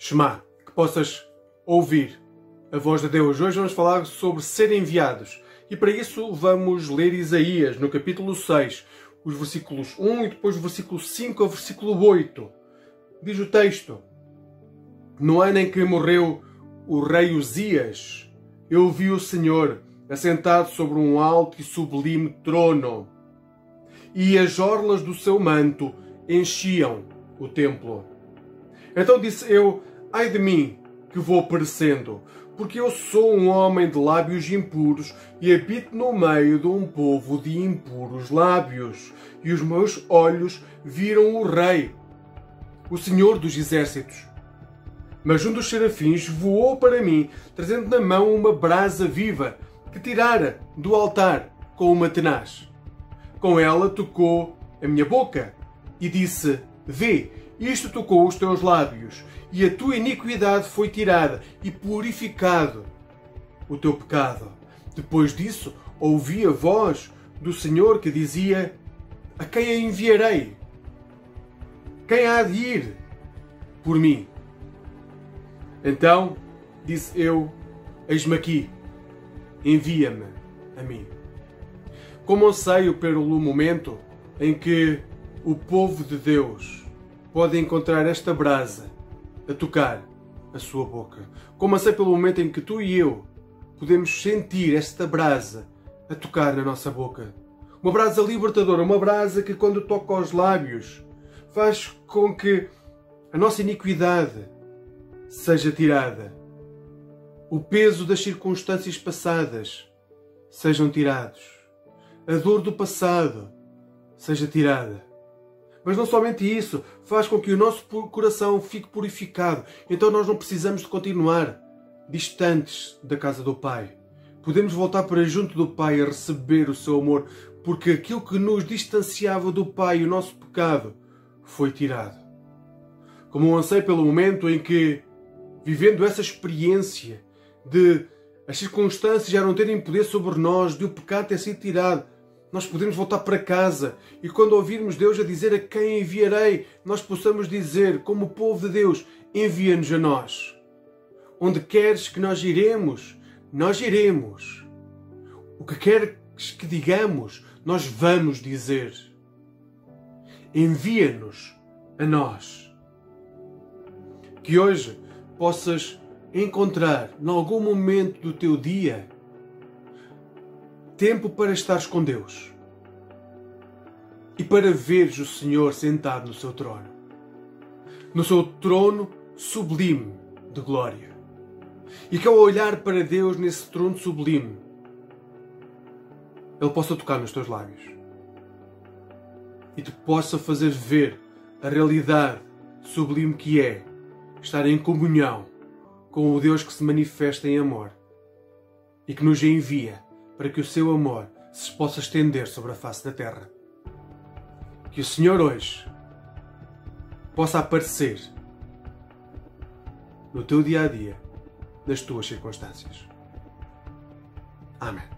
Shema, que possas ouvir a voz de Deus. Hoje vamos falar sobre ser enviados. E para isso vamos ler Isaías, no capítulo 6, os versículos 1 e depois o versículo 5 ao versículo 8. Diz o texto: No ano em que morreu o rei Uzias, eu vi o Senhor assentado sobre um alto e sublime trono, e as orlas do seu manto enchiam o templo. Então disse eu: Ai de mim, que vou perecendo, porque eu sou um homem de lábios impuros e habito no meio de um povo de impuros lábios, e os meus olhos viram o Rei, o Senhor dos Exércitos. Mas um dos serafins voou para mim, trazendo na mão uma brasa viva, que tirara do altar com uma tenaz. Com ela tocou a minha boca e disse: Vê, isto tocou os teus lábios, e a tua iniquidade foi tirada, e purificado o teu pecado. Depois disso, ouvi a voz do Senhor que dizia: A quem a enviarei? Quem há de ir por mim? Então disse eu: Eis-me aqui, envia-me a mim. Como anseio pelo momento em que o povo de Deus pode encontrar esta brasa a tocar a sua boca. Como anseio pelo momento em que tu e eu podemos sentir esta brasa a tocar na nossa boca. Uma brasa libertadora, uma brasa que quando toca aos lábios faz com que a nossa iniquidade seja tirada. O peso das circunstâncias passadas sejam tirados. A dor do passado seja tirada. Mas não somente isso, faz com que o nosso coração fique purificado. Então nós não precisamos de continuar distantes da casa do Pai. Podemos voltar para junto do Pai a receber o seu amor, porque aquilo que nos distanciava do Pai, o nosso pecado, foi tirado. Como um anseio pelo momento em que, vivendo essa experiência de as circunstâncias já não terem poder sobre nós, de o pecado ter sido tirado, nós podemos voltar para casa e quando ouvirmos Deus a dizer a quem enviarei, nós possamos dizer, como povo de Deus, envia-nos a nós. Onde queres que nós iremos, nós iremos. O que queres que digamos, nós vamos dizer. Envia-nos a nós. Que hoje possas encontrar, em algum momento do teu dia, tempo para estares com Deus e para veres o Senhor sentado no seu trono, no seu trono sublime de glória. E que ao olhar para Deus nesse trono sublime, Ele possa tocar nos teus lábios e te possa fazer ver a realidade sublime que é estar em comunhão com o Deus que se manifesta em amor e que nos envia para que o seu amor se possa estender sobre a face da terra. Que o Senhor hoje possa aparecer no teu dia a dia, nas tuas circunstâncias. Amém.